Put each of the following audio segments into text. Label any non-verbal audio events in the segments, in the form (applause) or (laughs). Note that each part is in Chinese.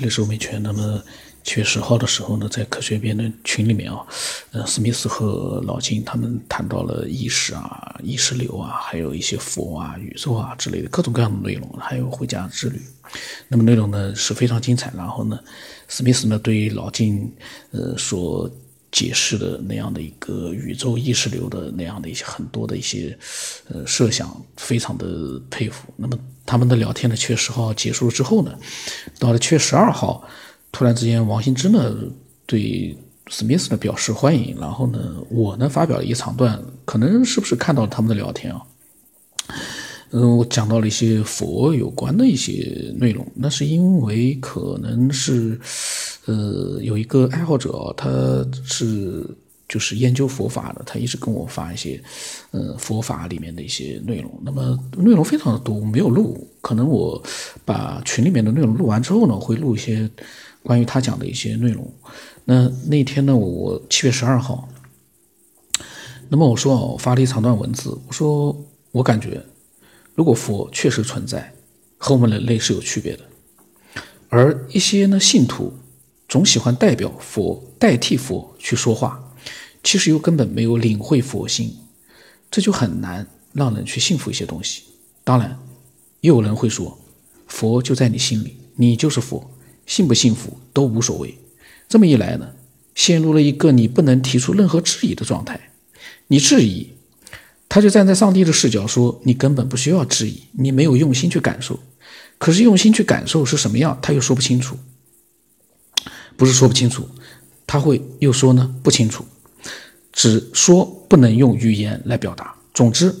这里是欧美圈。那么七月十号的时候呢，在科学辩论群里面啊，呃，史密斯和老金他们谈到了意识啊、意识流啊，还有一些佛啊、宇宙啊之类的各种各样的内容，还有回家之旅。那么内容呢是非常精彩。然后呢，史密斯呢对于老金呃所解释的那样的一个宇宙意识流的那样的一些很多的一些呃设想，非常的佩服。那么他们的聊天呢，七月十号结束了之后呢，到了七月十二号，突然之间王兴之呢对史密斯呢表示欢迎，然后呢我呢发表了一长段，可能是不是看到了他们的聊天啊？嗯，我讲到了一些佛有关的一些内容，那是因为可能是，呃，有一个爱好者，他是就是研究佛法的，他一直跟我发一些，呃，佛法里面的一些内容。那么内容非常的多，我没有录，可能我把群里面的内容录完之后呢，会录一些关于他讲的一些内容。那那天呢，我七月十二号，那么我说我发了一长段文字，我说我感觉。如果佛确实存在，和我们人类是有区别的，而一些呢信徒总喜欢代表佛代替佛去说话，其实又根本没有领会佛心，这就很难让人去信服一些东西。当然，也有人会说，佛就在你心里，你就是佛，信不信服都无所谓。这么一来呢，陷入了一个你不能提出任何质疑的状态，你质疑。他就站在上帝的视角说：“你根本不需要质疑，你没有用心去感受。可是用心去感受是什么样，他又说不清楚。不是说不清楚，他会又说呢不清楚，只说不能用语言来表达。总之，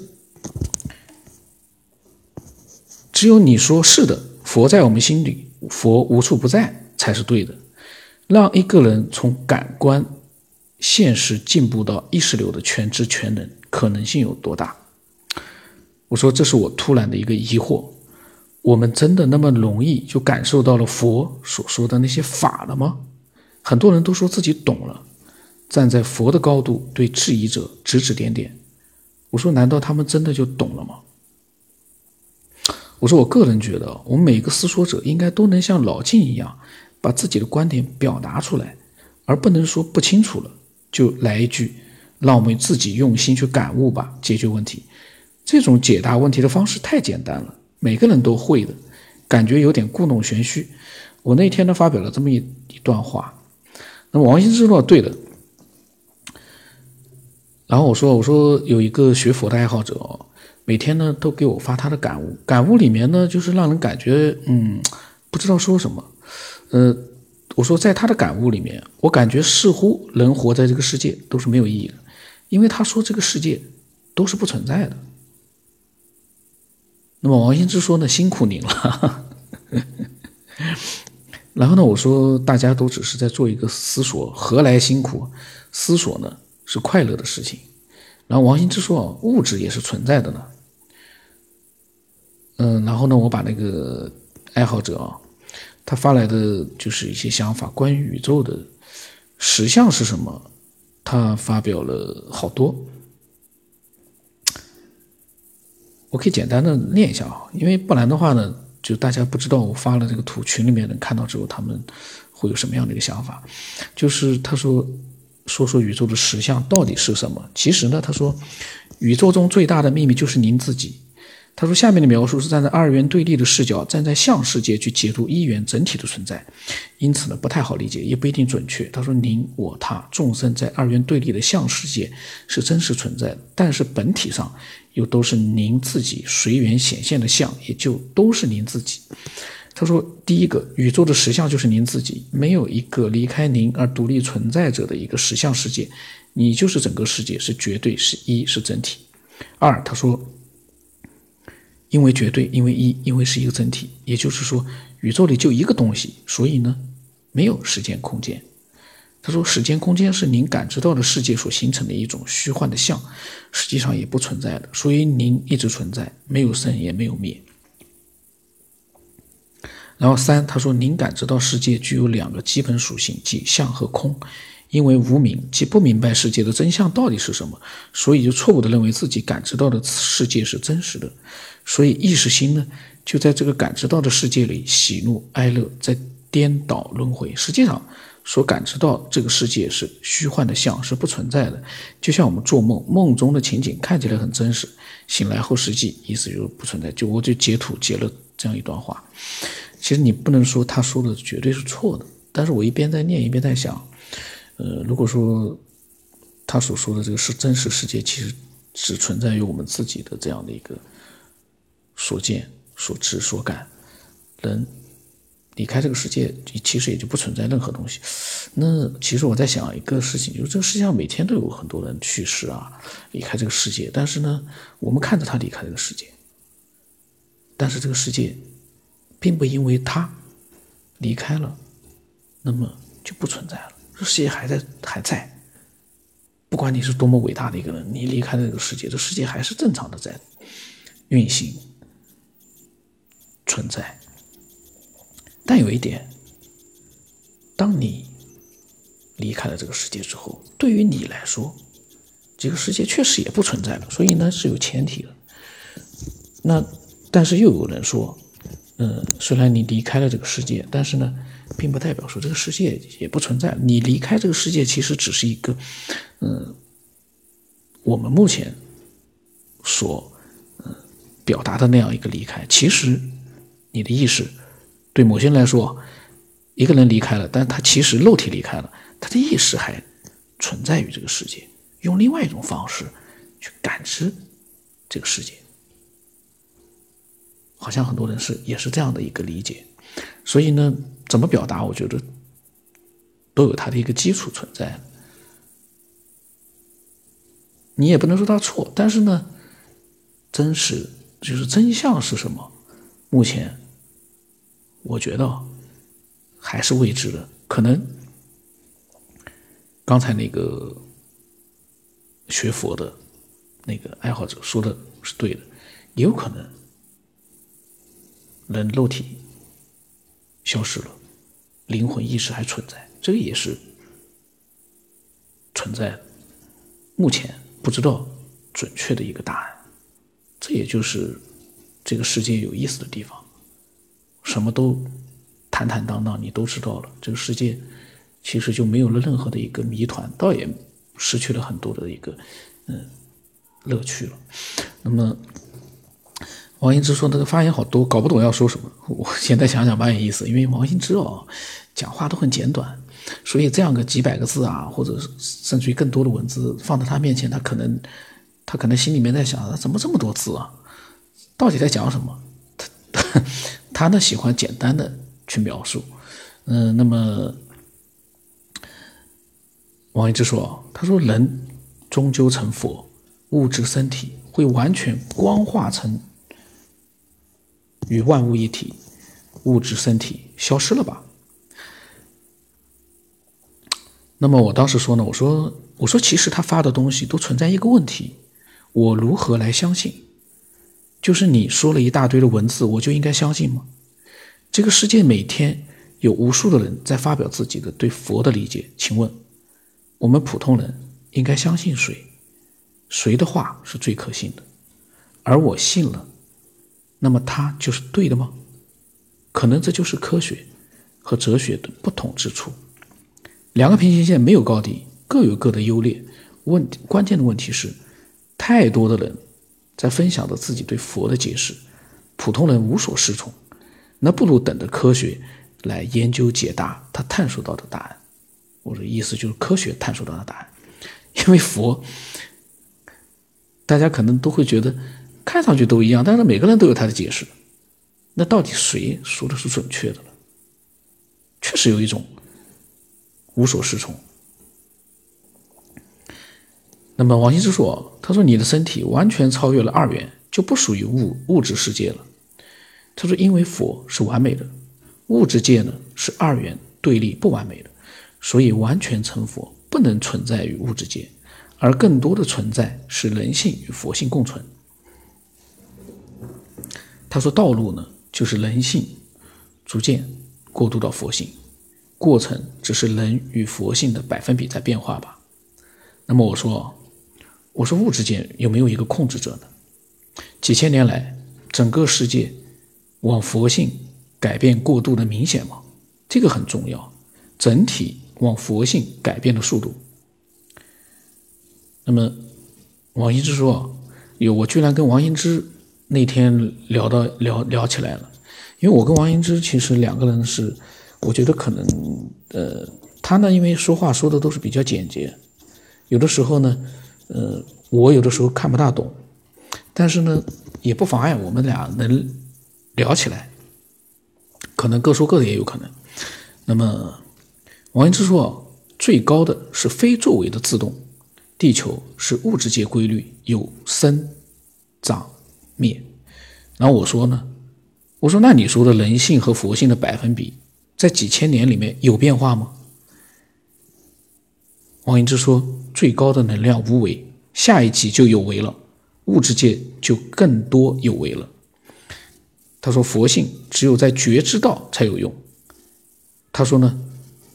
只有你说是的，佛在我们心里，佛无处不在才是对的。让一个人从感官现实进步到意识流的全知全能。”可能性有多大？我说，这是我突然的一个疑惑。我们真的那么容易就感受到了佛所说的那些法了吗？很多人都说自己懂了，站在佛的高度对质疑者指指点点。我说，难道他们真的就懂了吗？我说，我个人觉得，我们每个思索者应该都能像老晋一样，把自己的观点表达出来，而不能说不清楚了就来一句。让我们自己用心去感悟吧，解决问题。这种解答问题的方式太简单了，每个人都会的，感觉有点故弄玄虚。我那天呢发表了这么一一段话，那么王羲之说对的。然后我说我说有一个学佛的爱好者，每天呢都给我发他的感悟，感悟里面呢就是让人感觉嗯不知道说什么，呃。我说，在他的感悟里面，我感觉似乎人活在这个世界都是没有意义的。因为他说这个世界都是不存在的。那么王羲之说呢？辛苦您了。(laughs) 然后呢，我说大家都只是在做一个思索，何来辛苦？思索呢是快乐的事情。然后王羲之说，物质也是存在的呢。嗯，然后呢，我把那个爱好者啊，他发来的就是一些想法，关于宇宙的实相是什么。他发表了好多，我可以简单的念一下啊，因为不然的话呢，就大家不知道我发了这个图，群里面人看到之后，他们会有什么样的一个想法？就是他说说说宇宙的实相到底是什么？其实呢，他说宇宙中最大的秘密就是您自己。他说：“下面的描述是站在二元对立的视角，站在相世界去解读一元整体的存在，因此呢，不太好理解，也不一定准确。”他说：“您、我、他，众生在二元对立的相世界是真实存在的，但是本体上又都是您自己随缘显现的相，也就都是您自己。”他说：“第一个，宇宙的实相就是您自己，没有一个离开您而独立存在着的一个实相世界，你就是整个世界，是绝对，是一，是整体。”二，他说。因为绝对，因为一，因为是一个整体，也就是说，宇宙里就一个东西，所以呢，没有时间空间。他说，时间空间是您感知到的世界所形成的一种虚幻的像，实际上也不存在的，所以您一直存在，没有生也没有灭。然后三，他说，您感知到世界具有两个基本属性，即相和空。因为无明，即不明白世界的真相到底是什么，所以就错误的认为自己感知到的世界是真实的。所以意识心呢，就在这个感知到的世界里喜怒哀乐，在颠倒轮回。实际上，所感知到这个世界是虚幻的相，是不存在的。就像我们做梦，梦中的情景看起来很真实，醒来后实际意思就是不存在。就我就截图截了这样一段话。其实你不能说他说的绝对是错的，但是我一边在念，一边在想，呃，如果说他所说的这个是真实世界，其实只存在于我们自己的这样的一个所见、所知、所感，人。离开这个世界，其实也就不存在任何东西。那其实我在想一个事情，就是这个世界上每天都有很多人去世啊，离开这个世界。但是呢，我们看着他离开这个世界，但是这个世界并不因为他离开了，那么就不存在了。这世界还在，还在。不管你是多么伟大的一个人，你离开了这个世界，这世界还是正常的在运行、存在。但有一点，当你离开了这个世界之后，对于你来说，这个世界确实也不存在了。所以呢，是有前提的。那但是又有人说，嗯，虽然你离开了这个世界，但是呢，并不代表说这个世界也不存在。你离开这个世界，其实只是一个，嗯，我们目前所嗯表达的那样一个离开。其实你的意识。对某些人来说，一个人离开了，但他其实肉体离开了，他的意识还存在于这个世界，用另外一种方式去感知这个世界。好像很多人是也是这样的一个理解，所以呢，怎么表达，我觉得都有它的一个基础存在。你也不能说他错，但是呢，真实就是真相是什么？目前。我觉得还是未知的，可能刚才那个学佛的那个爱好者说的是对的，也有可能人肉体消失了，灵魂意识还存在，这个也是存在，目前不知道准确的一个答案，这也就是这个世界有意思的地方。什么都坦坦荡荡，你都知道了。这个世界其实就没有了任何的一个谜团，倒也失去了很多的一个嗯乐趣了。那么王羲之说那个发言好多，搞不懂要说什么。我现在想想蛮有意思，因为王羲之哦讲话都很简短，所以这样个几百个字啊，或者甚至于更多的文字放在他面前，他可能他可能心里面在想：他怎么这么多字啊？到底在讲什么？他。(laughs) 他呢喜欢简单的去描述，嗯，那么王一之说，他说人终究成佛，物质身体会完全光化成与万物一体，物质身体消失了吧？那么我当时说呢，我说我说其实他发的东西都存在一个问题，我如何来相信？就是你说了一大堆的文字，我就应该相信吗？这个世界每天有无数的人在发表自己的对佛的理解，请问我们普通人应该相信谁？谁的话是最可信的？而我信了，那么他就是对的吗？可能这就是科学和哲学的不同之处。两个平行线没有高低，各有各的优劣。问关键的问题是，太多的人。在分享着自己对佛的解释，普通人无所适从，那不如等着科学来研究解答他探索到的答案。我的意思就是科学探索到的答案，因为佛，大家可能都会觉得看上去都一样，但是每个人都有他的解释。那到底谁说的是准确的呢？确实有一种无所适从。那么王羲之说：“他说你的身体完全超越了二元，就不属于物物质世界了。他说，因为佛是完美的，物质界呢是二元对立不完美的，所以完全成佛不能存在于物质界，而更多的存在是人性与佛性共存。他说，道路呢就是人性逐渐过渡到佛性，过程只是人与佛性的百分比在变化吧。那么我说。”我说物质界有没有一个控制者呢？几千年来，整个世界往佛性改变过度的明显吗？这个很重要，整体往佛性改变的速度。那么王羲之说，有我居然跟王羲之那天聊到聊聊起来了，因为我跟王羲之其实两个人是，我觉得可能呃，他呢因为说话说的都是比较简洁，有的时候呢，呃，我有的时候看不大懂，但是呢也不妨碍我们俩能聊起来，可能各说各的也有可能。那么王羲之说，最高的是非作为的自动。地球是物质界规律，有生、长、灭。然后我说呢，我说那你说的人性和佛性的百分比，在几千年里面有变化吗？王羲之说，最高的能量无为，下一级就有为了，物质界就更多有为了。他说佛性只有在觉知道才有用。他说呢，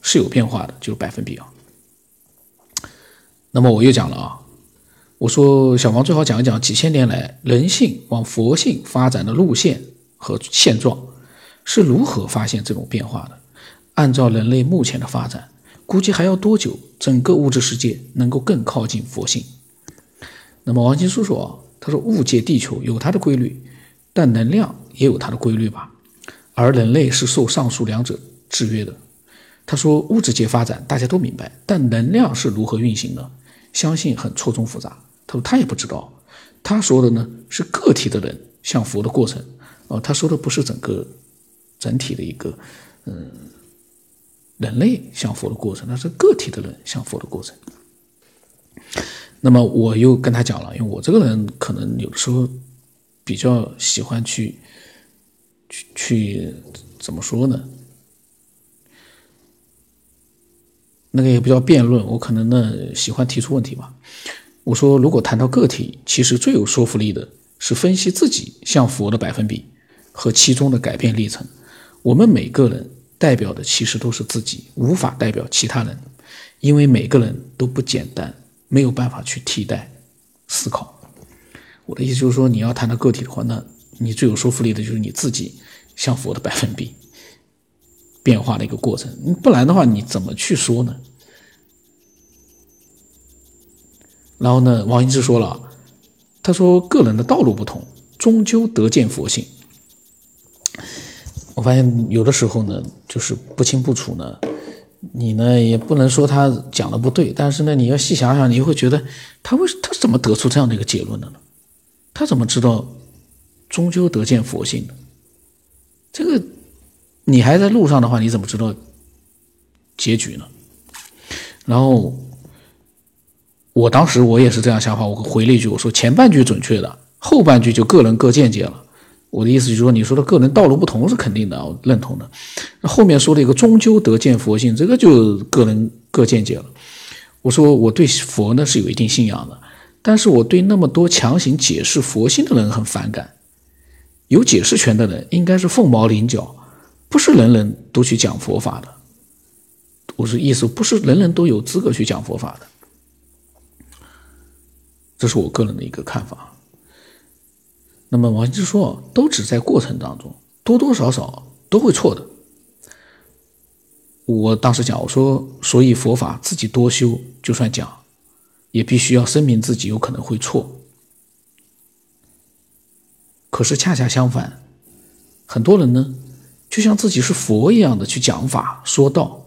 是有变化的，就是百分比啊。那么我又讲了啊，我说小王最好讲一讲几千年来人性往佛性发展的路线和现状是如何发现这种变化的。按照人类目前的发展，估计还要多久，整个物质世界能够更靠近佛性？那么王金叔说啊，他说物界地球有它的规律，但能量也有它的规律吧，而人类是受上述两者制约的。他说物质界发展大家都明白，但能量是如何运行的？相信很错综复杂。他说他也不知道。他说的呢是个体的人向佛的过程。哦，他说的不是整个整体的一个嗯人类向佛的过程，那是个体的人向佛的过程。那么我又跟他讲了，因为我这个人可能有的时候比较喜欢去去去怎么说呢？那个也不叫辩论，我可能呢喜欢提出问题吧。我说，如果谈到个体，其实最有说服力的是分析自己向佛的百分比和其中的改变历程。我们每个人代表的其实都是自己，无法代表其他人，因为每个人都不简单，没有办法去替代思考。我的意思就是说，你要谈到个体的话，那你最有说服力的就是你自己向佛的百分比。变化的一个过程，不然的话，你怎么去说呢？然后呢，王羲之说了，他说个人的道路不同，终究得见佛性。我发现有的时候呢，就是不清不楚呢，你呢也不能说他讲的不对，但是呢，你要细想想，你会觉得他为他怎么得出这样的一个结论的呢？他怎么知道终究得见佛性的？这个。你还在路上的话，你怎么知道结局呢？然后，我当时我也是这样想法，我回了一句，我说前半句准确的，后半句就个人各见解了。我的意思就是说，你说的个人道路不同是肯定的，我认同的。那后面说了一个终究得见佛性，这个就个人各见解了。我说我对佛呢是有一定信仰的，但是我对那么多强行解释佛性的人很反感。有解释权的人应该是凤毛麟角。不是人人都去讲佛法的，我是意思不是人人都有资格去讲佛法的，这是我个人的一个看法。那么王羲之说，都只在过程当中，多多少少都会错的。我当时讲，我说，所以佛法自己多修，就算讲，也必须要声明自己有可能会错。可是恰恰相反，很多人呢。就像自己是佛一样的去讲法说道，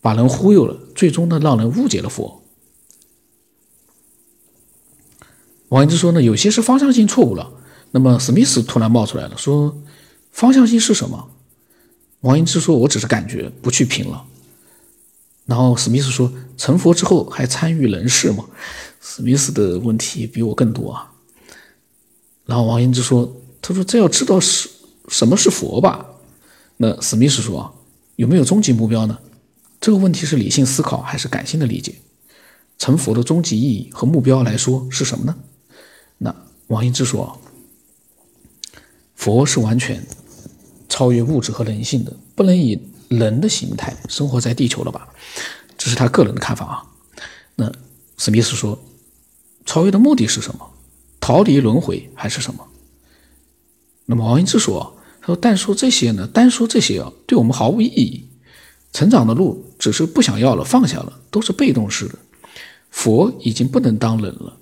把人忽悠了，最终呢让人误解了佛。王羲之说呢，有些是方向性错误了。那么史密斯突然冒出来了，说方向性是什么？王羲之说，我只是感觉，不去评了。然后史密斯说，成佛之后还参与人事吗？史密斯的问题比我更多啊。然后王羲之说，他说这要知道是什么是佛吧。那史密斯说：“有没有终极目标呢？这个问题是理性思考还是感性的理解？成佛的终极意义和目标来说是什么呢？”那王羲之说：“佛是完全超越物质和人性的，不能以人的形态生活在地球了吧？这是他个人的看法啊。”那史密斯说：“超越的目的是什么？逃离轮回还是什么？”那么王羲之说。他说单说这些呢？单说这些啊，对我们毫无意义。成长的路只是不想要了，放下了，都是被动式的。佛已经不能当人了，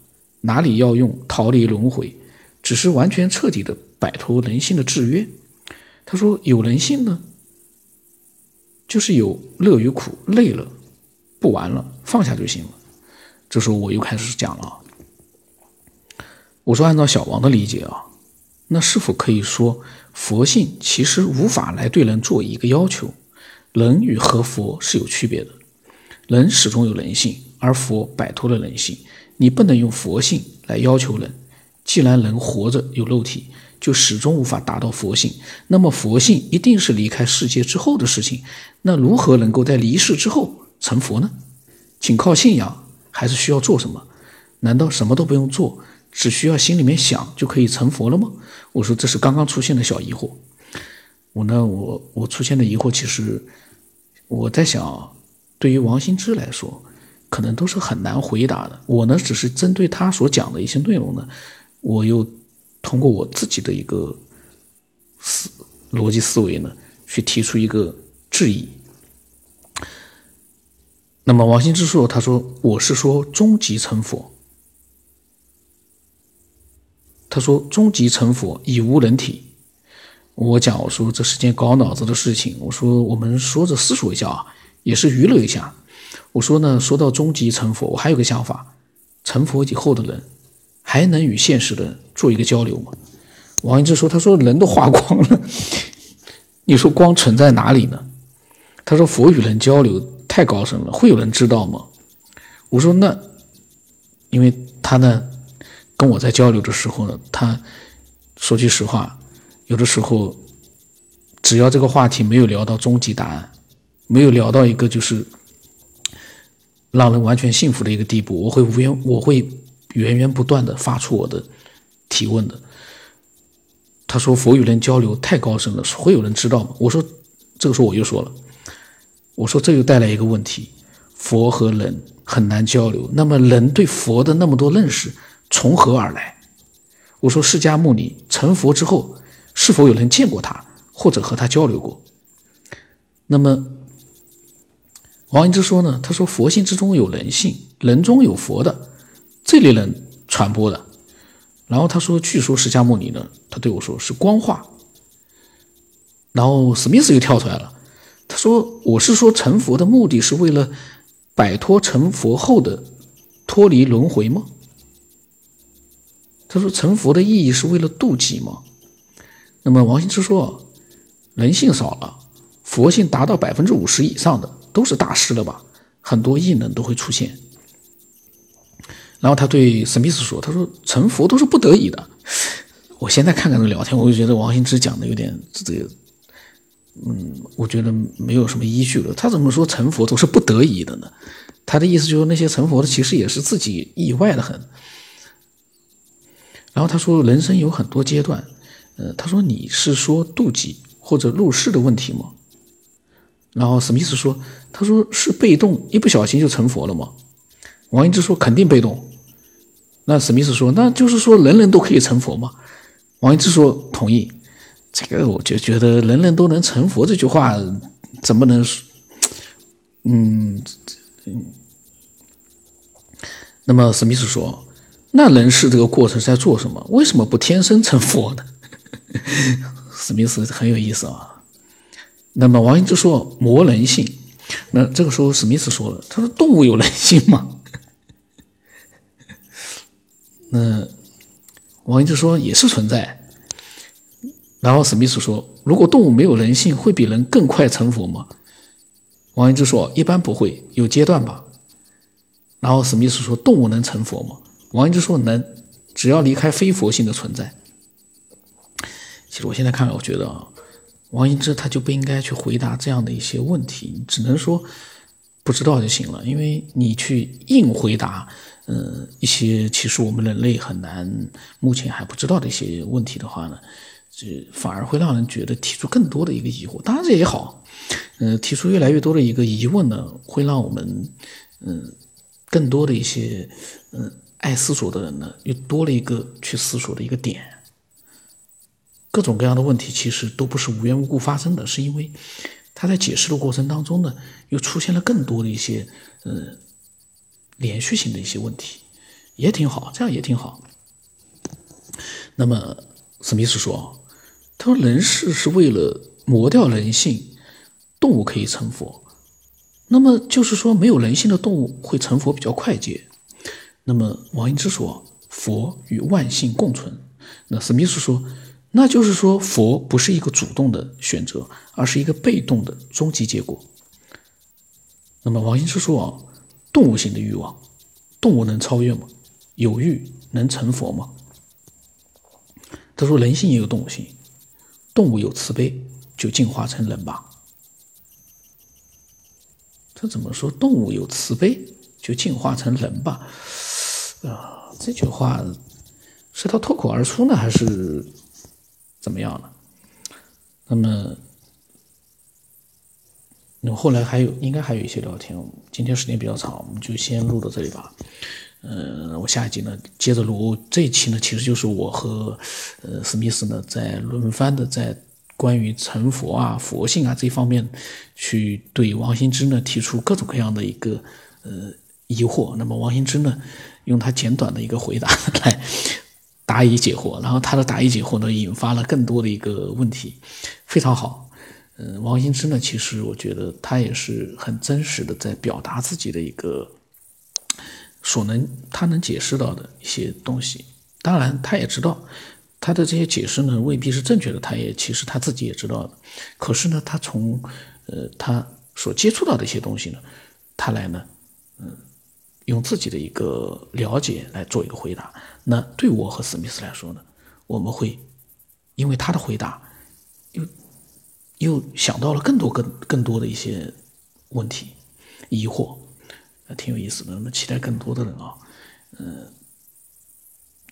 哪里要用逃离轮回？只是完全彻底的摆脱人性的制约。他说：“有人性呢，就是有乐与苦，累了不玩了，放下就行了。”这时候我又开始讲了。我说：“按照小王的理解啊，那是否可以说佛性其实无法来对人做一个要求？人与和佛是有区别的，人始终有人性，而佛摆脱了人性，你不能用佛性来要求人。”既然人活着有肉体，就始终无法达到佛性。那么佛性一定是离开世界之后的事情。那如何能够在离世之后成佛呢？仅靠信仰，还是需要做什么？难道什么都不用做，只需要心里面想就可以成佛了吗？我说这是刚刚出现的小疑惑。我呢，我我出现的疑惑，其实我在想，对于王心之来说，可能都是很难回答的。我呢，只是针对他所讲的一些内容呢。我又通过我自己的一个思逻辑思维呢，去提出一个质疑。那么王心之说，他说我是说终极成佛。他说终极成佛已无人体。我讲我说这是件搞脑子的事情。我说我们说着思索一下啊，也是娱乐一下。我说呢，说到终极成佛，我还有个想法，成佛以后的人。还能与现实的做一个交流吗？王一之说：“他说人都化光了，你说光存在哪里呢？”他说：“佛与人交流太高深了，会有人知道吗？”我说：“那，因为他呢，跟我在交流的时候呢，他说句实话，有的时候，只要这个话题没有聊到终极答案，没有聊到一个就是让人完全信服的一个地步，我会无缘，我会。”源源不断的发出我的提问的，他说佛与人交流太高深了，会有人知道吗？我说这个时候我又说了，我说这又带来一个问题，佛和人很难交流，那么人对佛的那么多认识从何而来？我说释迦牟尼成佛之后，是否有人见过他或者和他交流过？那么王羲之说呢？他说佛性之中有人性，人中有佛的。这类人传播的，然后他说：“据说释迦牟尼呢，他对我说是光化。”然后史密斯又跳出来了，他说：“我是说成佛的目的是为了摆脱成佛后的脱离轮回吗？”他说：“成佛的意义是为了渡己吗？”那么王羲之说：“人性少了，佛性达到百分之五十以上的都是大师了吧？很多异能都会出现。”然后他对史密斯说：“他说成佛都是不得已的。”我现在看看这聊天，我就觉得王兴之讲的有点这个，嗯，我觉得没有什么依据了。他怎么说成佛都是不得已的呢？他的意思就是那些成佛的其实也是自己意外的很。然后他说人生有很多阶段，呃，他说你是说妒忌或者入世的问题吗？然后史密斯说：“他说是被动，一不小心就成佛了吗？”王一之说：“肯定被动。”那史密斯说：“那就是说人人都可以成佛吗？”王一之说：“同意。”这个我就觉得“人人都能成佛”这句话怎么能？嗯嗯。那么史密斯说：“那人世这个过程是在做什么？为什么不天生成佛呢？”史密斯很有意思啊。那么王一之说：“磨人性。”那这个时候史密斯说了：“他说动物有人性吗？” (laughs) 那王一之说也是存在，然后史密斯说：“如果动物没有人性，会比人更快成佛吗？”王一之说：“一般不会，有阶段吧。”然后史密斯说：“动物能成佛吗？”王一之说：“能，只要离开非佛性的存在。”其实我现在看，我觉得啊，王英之他就不应该去回答这样的一些问题，只能说不知道就行了，因为你去硬回答。呃，一些其实我们人类很难目前还不知道的一些问题的话呢，这反而会让人觉得提出更多的一个疑惑。当然这也好，呃，提出越来越多的一个疑问呢，会让我们嗯更多的一些嗯爱思索的人呢，又多了一个去思索的一个点。各种各样的问题其实都不是无缘无故发生的，是因为他在解释的过程当中呢，又出现了更多的一些呃连续性的一些问题，也挺好，这样也挺好。那么史密斯说：“他说人事是为了磨掉人性，动物可以成佛。那么就是说，没有人性的动物会成佛比较快捷。”那么王英之说：“佛与万性共存。”那史密斯说：“那就是说，佛不是一个主动的选择，而是一个被动的终极结果。”那么王英之说：“啊，动物性的欲望，动物能超越吗？有欲能成佛吗？”他说：“人性也有动物性，动物有慈悲，就进化成人吧。”他怎么说？动物有慈悲，就进化成人吧？啊，这句话是他脱口而出呢，还是怎么样呢？那么，那么后来还有，应该还有一些聊天。今天时间比较长，我们就先录到这里吧。呃，我下一集呢接着录。这一期呢，其实就是我和呃史密斯呢在轮番的在关于成佛啊、佛性啊这方面，去对王兴之呢提出各种各样的一个呃疑惑。那么王兴之呢，用他简短的一个回答 (laughs) 来答疑解惑，然后他的答疑解惑呢，引发了更多的一个问题，非常好。嗯，王新之呢，其实我觉得他也是很真实的在表达自己的一个。所能他能解释到的一些东西，当然他也知道他的这些解释呢未必是正确的，他也其实他自己也知道的。可是呢，他从呃他所接触到的一些东西呢，他来呢，嗯，用自己的一个了解来做一个回答。那对我和史密斯来说呢，我们会因为他的回答，又又想到了更多更更多的一些问题疑惑。挺有意思的，那么期待更多的人啊，嗯，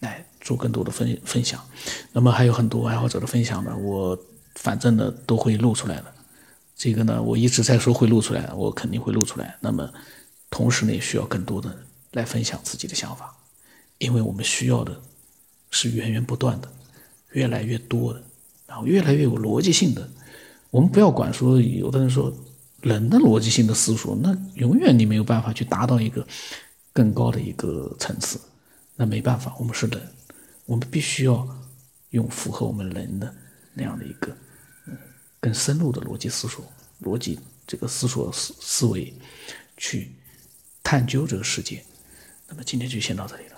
来做更多的分分享。那么还有很多爱好者的分享呢，我反正呢都会录出来的。这个呢，我一直在说会录出来，我肯定会录出来。那么同时呢，也需要更多的人来分享自己的想法，因为我们需要的是源源不断的、越来越多的，然后越来越有逻辑性的。我们不要管说，有的人说。人的逻辑性的思索，那永远你没有办法去达到一个更高的一个层次。那没办法，我们是人，我们必须要用符合我们人的那样的一个嗯更深入的逻辑思索、逻辑这个思索思思维去探究这个世界。那么今天就先到这里了。